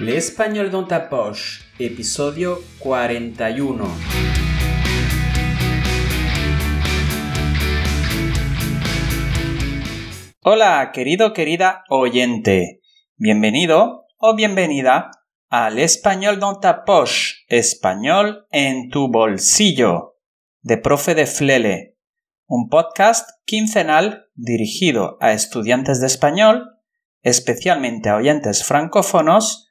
L'Espagnol dans ta poche, episodio 41. Hola, querido, querida oyente. Bienvenido o bienvenida al Español dans ta español en tu bolsillo, de Profe de Flele, un podcast quincenal dirigido a estudiantes de español, especialmente a oyentes francófonos,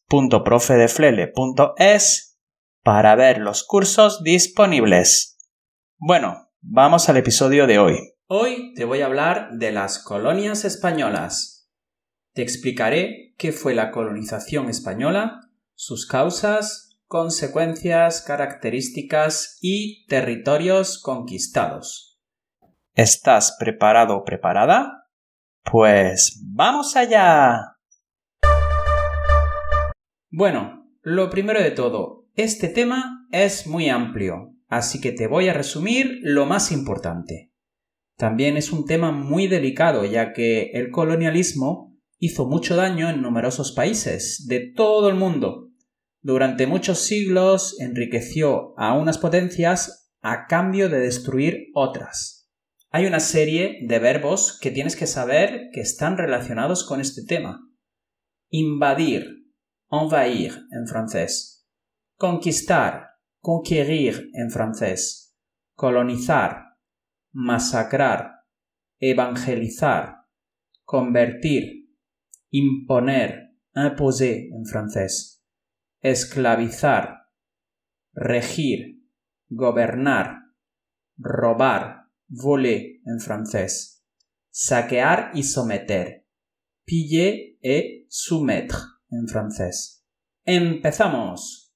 www.profedeflele.es para ver los cursos disponibles. Bueno, vamos al episodio de hoy. Hoy te voy a hablar de las colonias españolas. Te explicaré qué fue la colonización española, sus causas, consecuencias, características y territorios conquistados. ¿Estás preparado o preparada? Pues vamos allá. Bueno, lo primero de todo, este tema es muy amplio, así que te voy a resumir lo más importante. También es un tema muy delicado, ya que el colonialismo hizo mucho daño en numerosos países de todo el mundo. Durante muchos siglos enriqueció a unas potencias a cambio de destruir otras. Hay una serie de verbos que tienes que saber que están relacionados con este tema. Invadir, envahir en francés. Conquistar, conquérir en francés. Colonizar, masacrar, evangelizar, convertir, imponer, imposer en francés. Esclavizar, regir, gobernar, robar, voler en francés. Saquear y someter. Piller et soumettre en francés. Empezamos.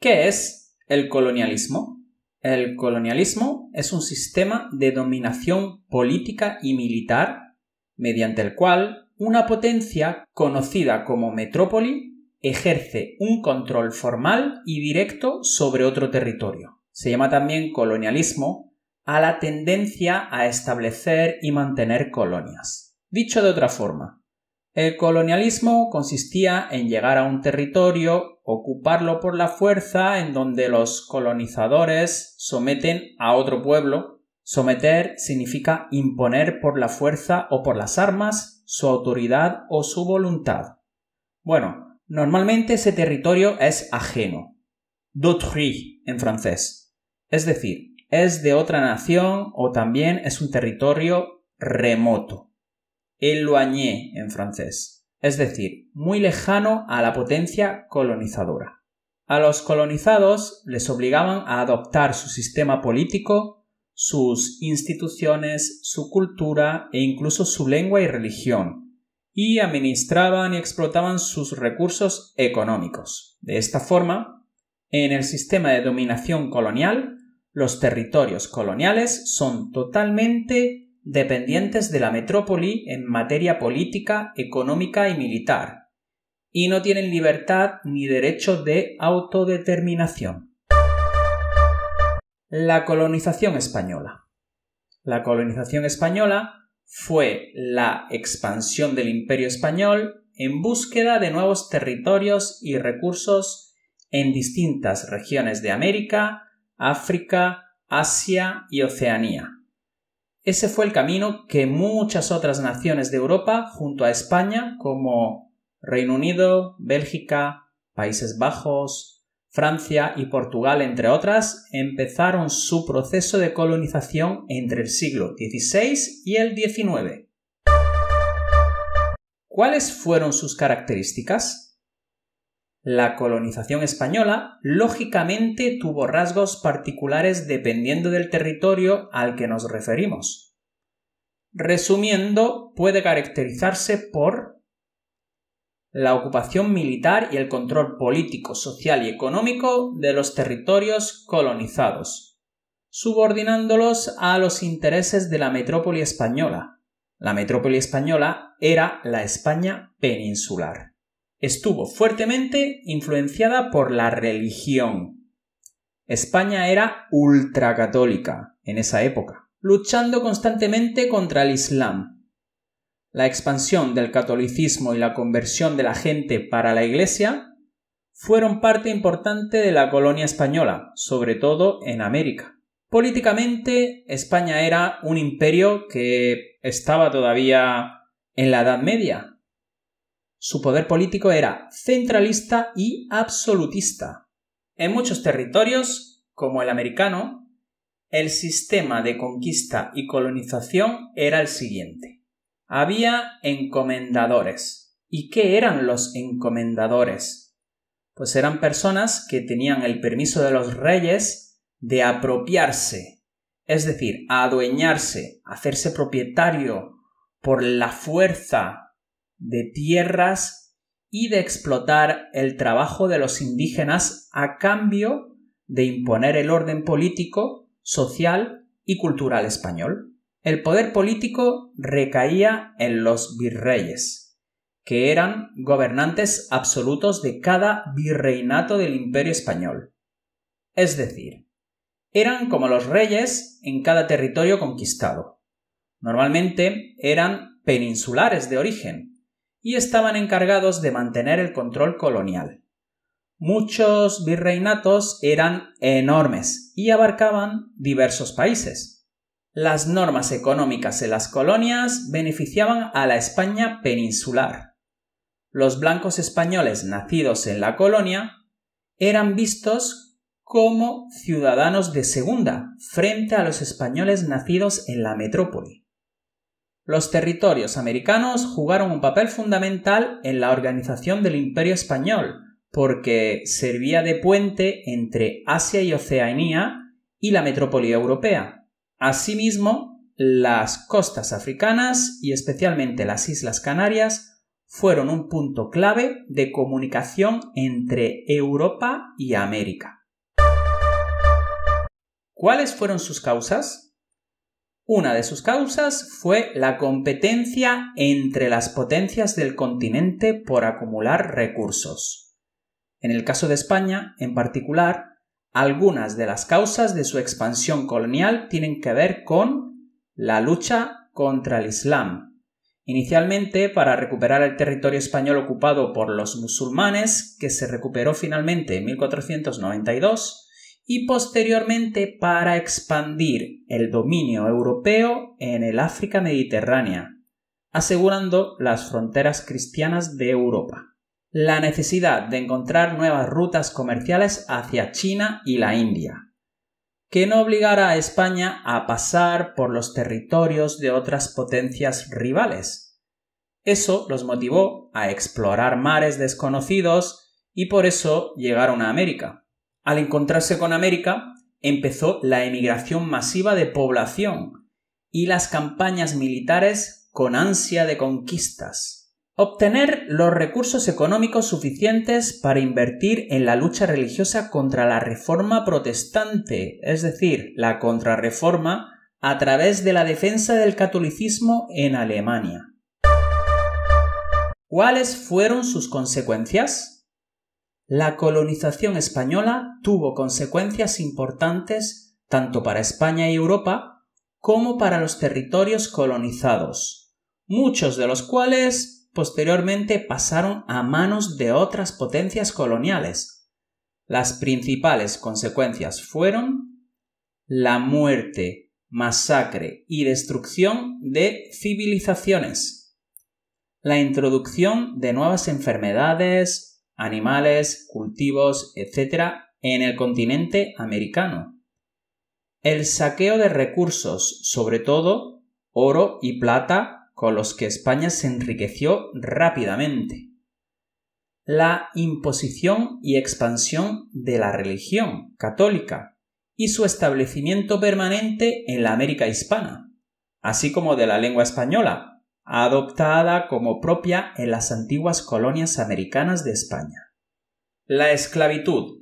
¿Qué es el colonialismo? El colonialismo es un sistema de dominación política y militar mediante el cual una potencia conocida como metrópoli ejerce un control formal y directo sobre otro territorio. Se llama también colonialismo a la tendencia a establecer y mantener colonias. Dicho de otra forma, el colonialismo consistía en llegar a un territorio, ocuparlo por la fuerza, en donde los colonizadores someten a otro pueblo. Someter significa imponer por la fuerza o por las armas su autoridad o su voluntad. Bueno, normalmente ese territorio es ajeno. D'autrui en francés. Es decir, es de otra nación o también es un territorio remoto éloigné en francés, es decir, muy lejano a la potencia colonizadora. A los colonizados les obligaban a adoptar su sistema político, sus instituciones, su cultura e incluso su lengua y religión, y administraban y explotaban sus recursos económicos. De esta forma, en el sistema de dominación colonial, los territorios coloniales son totalmente dependientes de la metrópoli en materia política, económica y militar, y no tienen libertad ni derecho de autodeterminación. La colonización española. La colonización española fue la expansión del imperio español en búsqueda de nuevos territorios y recursos en distintas regiones de América, África, Asia y Oceanía ese fue el camino que muchas otras naciones de Europa, junto a España, como Reino Unido, Bélgica, Países Bajos, Francia y Portugal, entre otras, empezaron su proceso de colonización entre el siglo XVI y el XIX. ¿Cuáles fueron sus características? La colonización española lógicamente tuvo rasgos particulares dependiendo del territorio al que nos referimos. Resumiendo, puede caracterizarse por la ocupación militar y el control político, social y económico de los territorios colonizados, subordinándolos a los intereses de la metrópoli española. La metrópoli española era la España peninsular. Estuvo fuertemente influenciada por la religión. España era ultracatólica en esa época, luchando constantemente contra el Islam, la expansión del catolicismo y la conversión de la gente para la Iglesia fueron parte importante de la colonia española, sobre todo en América. Políticamente, España era un imperio que estaba todavía en la Edad Media. Su poder político era centralista y absolutista. En muchos territorios, como el americano, el sistema de conquista y colonización era el siguiente había encomendadores. ¿Y qué eran los encomendadores? Pues eran personas que tenían el permiso de los reyes de apropiarse, es decir, adueñarse, hacerse propietario por la fuerza de tierras y de explotar el trabajo de los indígenas a cambio de imponer el orden político, social y cultural español. El poder político recaía en los virreyes, que eran gobernantes absolutos de cada virreinato del imperio español. Es decir, eran como los reyes en cada territorio conquistado. Normalmente eran peninsulares de origen y estaban encargados de mantener el control colonial. Muchos virreinatos eran enormes y abarcaban diversos países. Las normas económicas en las colonias beneficiaban a la España peninsular. Los blancos españoles nacidos en la colonia eran vistos como ciudadanos de segunda frente a los españoles nacidos en la metrópoli. Los territorios americanos jugaron un papel fundamental en la organización del imperio español, porque servía de puente entre Asia y Oceanía y la metrópoli europea. Asimismo, las costas africanas y especialmente las Islas Canarias fueron un punto clave de comunicación entre Europa y América. ¿Cuáles fueron sus causas? Una de sus causas fue la competencia entre las potencias del continente por acumular recursos. En el caso de España, en particular, algunas de las causas de su expansión colonial tienen que ver con la lucha contra el Islam, inicialmente para recuperar el territorio español ocupado por los musulmanes, que se recuperó finalmente en 1492, y posteriormente para expandir el dominio europeo en el África mediterránea, asegurando las fronteras cristianas de Europa la necesidad de encontrar nuevas rutas comerciales hacia China y la India, que no obligara a España a pasar por los territorios de otras potencias rivales. Eso los motivó a explorar mares desconocidos y por eso llegaron a América. Al encontrarse con América, empezó la emigración masiva de población y las campañas militares con ansia de conquistas. Obtener los recursos económicos suficientes para invertir en la lucha religiosa contra la reforma protestante, es decir, la contrarreforma a través de la defensa del catolicismo en Alemania. ¿Cuáles fueron sus consecuencias? La colonización española tuvo consecuencias importantes tanto para España y Europa como para los territorios colonizados, muchos de los cuales posteriormente pasaron a manos de otras potencias coloniales. Las principales consecuencias fueron la muerte, masacre y destrucción de civilizaciones, la introducción de nuevas enfermedades, animales, cultivos, etc. en el continente americano, el saqueo de recursos, sobre todo oro y plata con los que España se enriqueció rápidamente. La imposición y expansión de la religión católica y su establecimiento permanente en la América hispana, así como de la lengua española, adoptada como propia en las antiguas colonias americanas de España. La esclavitud,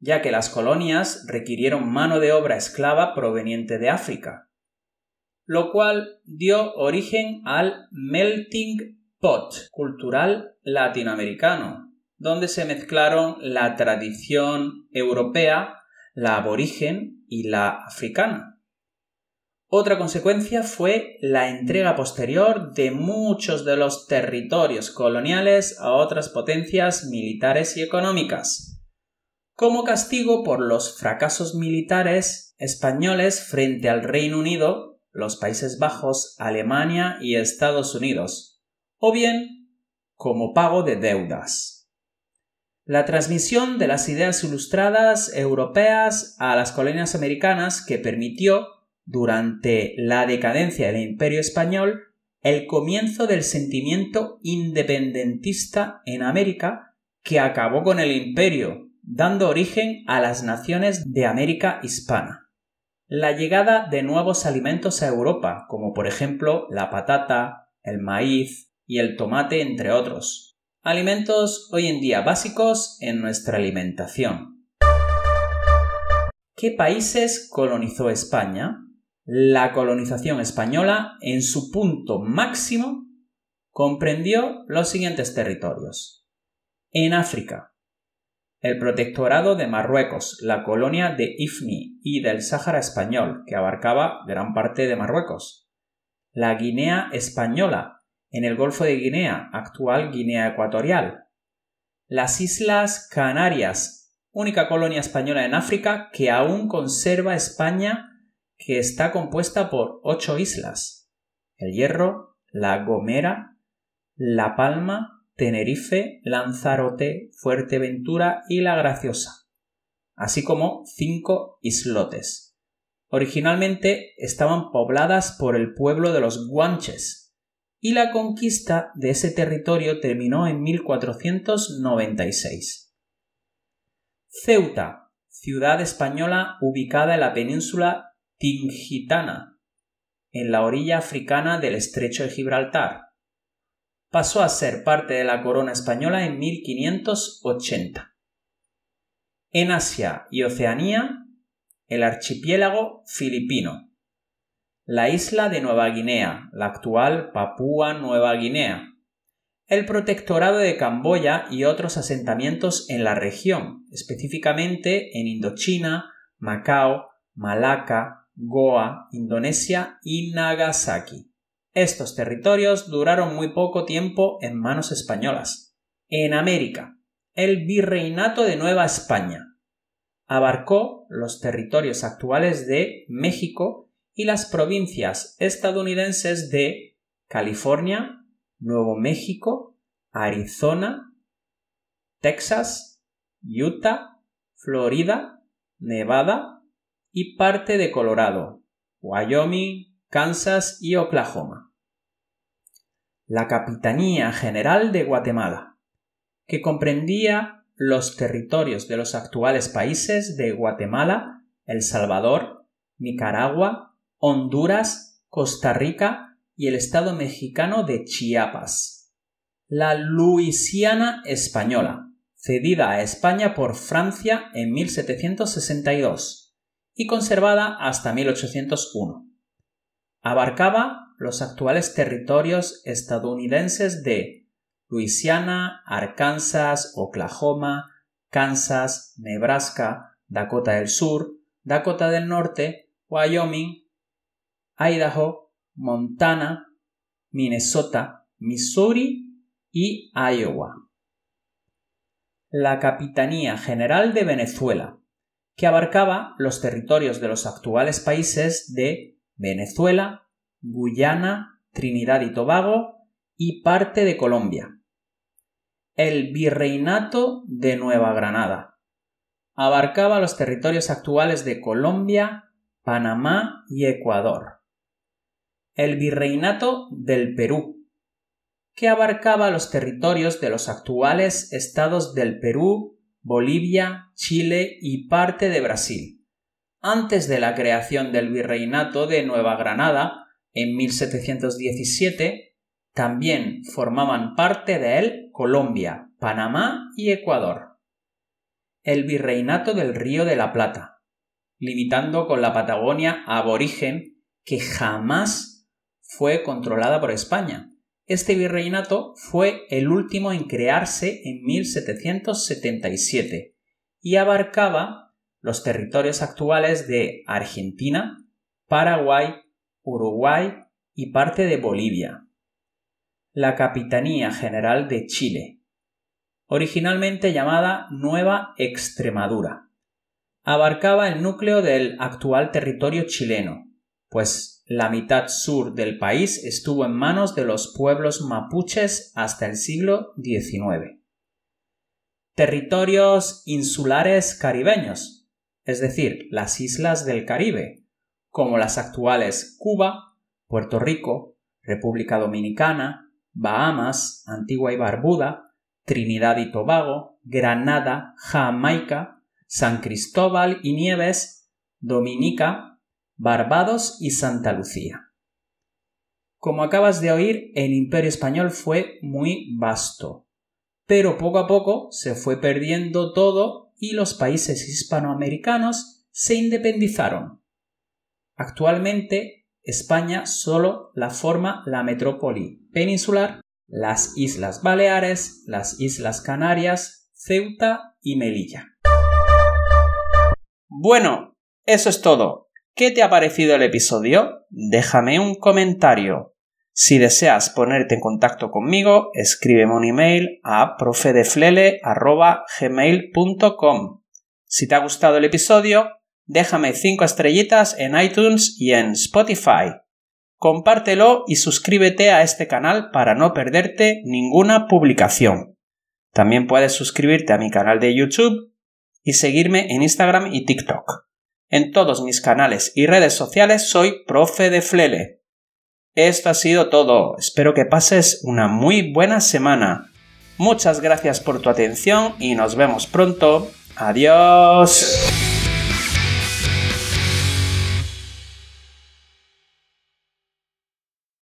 ya que las colonias requirieron mano de obra esclava proveniente de África, lo cual dio origen al melting pot cultural latinoamericano, donde se mezclaron la tradición europea, la aborigen y la africana. Otra consecuencia fue la entrega posterior de muchos de los territorios coloniales a otras potencias militares y económicas, como castigo por los fracasos militares españoles frente al Reino Unido, los Países Bajos, Alemania y Estados Unidos, o bien como pago de deudas. La transmisión de las ideas ilustradas europeas a las colonias americanas que permitió, durante la decadencia del imperio español, el comienzo del sentimiento independentista en América que acabó con el imperio dando origen a las naciones de América hispana. La llegada de nuevos alimentos a Europa, como por ejemplo la patata, el maíz y el tomate, entre otros. Alimentos hoy en día básicos en nuestra alimentación. ¿Qué países colonizó España? La colonización española, en su punto máximo, comprendió los siguientes territorios. En África, el protectorado de Marruecos, la colonia de Ifni y del Sáhara español, que abarcaba gran parte de Marruecos, la Guinea española, en el Golfo de Guinea, actual Guinea Ecuatorial, las Islas Canarias, única colonia española en África que aún conserva España, que está compuesta por ocho islas, el Hierro, la Gomera, La Palma, Tenerife, Lanzarote, Fuerteventura y La Graciosa, así como cinco islotes. Originalmente estaban pobladas por el pueblo de los guanches, y la conquista de ese territorio terminó en 1496. Ceuta, ciudad española ubicada en la península Tingitana, en la orilla africana del estrecho de Gibraltar. Pasó a ser parte de la corona española en 1580. En Asia y Oceanía, el archipiélago filipino, la isla de Nueva Guinea, la actual Papúa Nueva Guinea, el protectorado de Camboya y otros asentamientos en la región, específicamente en Indochina, Macao, Malaca, Goa, Indonesia y Nagasaki. Estos territorios duraron muy poco tiempo en manos españolas. En América, el Virreinato de Nueva España abarcó los territorios actuales de México y las provincias estadounidenses de California, Nuevo México, Arizona, Texas, Utah, Florida, Nevada y parte de Colorado, Wyoming, Kansas y Oklahoma. La Capitanía General de Guatemala, que comprendía los territorios de los actuales países de Guatemala, El Salvador, Nicaragua, Honduras, Costa Rica y el estado mexicano de Chiapas. La Luisiana Española, cedida a España por Francia en 1762 y conservada hasta 1801 abarcaba los actuales territorios estadounidenses de Luisiana, Arkansas, Oklahoma, Kansas, Nebraska, Dakota del Sur, Dakota del Norte, Wyoming, Idaho, Montana, Minnesota, Missouri y Iowa. La Capitanía General de Venezuela, que abarcaba los territorios de los actuales países de Venezuela, Guyana, Trinidad y Tobago y parte de Colombia. El Virreinato de Nueva Granada. Abarcaba los territorios actuales de Colombia, Panamá y Ecuador. El Virreinato del Perú, que abarcaba los territorios de los actuales estados del Perú, Bolivia, Chile y parte de Brasil antes de la creación del Virreinato de Nueva Granada, en 1717, También formaban parte de él Colombia, Panamá y Ecuador. El virreinato del Río de la Plata, limitando con la Patagonia aborigen que jamás fue controlada por España. Este virreinato fue el último en crearse en 1777 y abarcaba los territorios actuales de Argentina, Paraguay, Uruguay y parte de Bolivia. La Capitanía General de Chile, originalmente llamada Nueva Extremadura, abarcaba el núcleo del actual territorio chileno, pues la mitad sur del país estuvo en manos de los pueblos mapuches hasta el siglo XIX. Territorios insulares caribeños, es decir, las islas del Caribe, como las actuales Cuba, Puerto Rico, República Dominicana, Bahamas, Antigua y Barbuda, Trinidad y Tobago, Granada, Jamaica, San Cristóbal y Nieves, Dominica, Barbados y Santa Lucía. Como acabas de oír, el imperio español fue muy vasto, pero poco a poco se fue perdiendo todo y los países hispanoamericanos se independizaron. Actualmente España solo la forma la metrópoli peninsular, las Islas Baleares, las Islas Canarias, Ceuta y Melilla. Bueno, eso es todo. ¿Qué te ha parecido el episodio? Déjame un comentario. Si deseas ponerte en contacto conmigo, escríbeme un email a profedeflele.gmail.com. Si te ha gustado el episodio, déjame 5 estrellitas en iTunes y en Spotify. Compártelo y suscríbete a este canal para no perderte ninguna publicación. También puedes suscribirte a mi canal de YouTube y seguirme en Instagram y TikTok. En todos mis canales y redes sociales soy Profe de Flele. Esto ha sido todo. Espero que pases una muy buena semana. Muchas gracias por tu atención y nos vemos pronto. Adiós.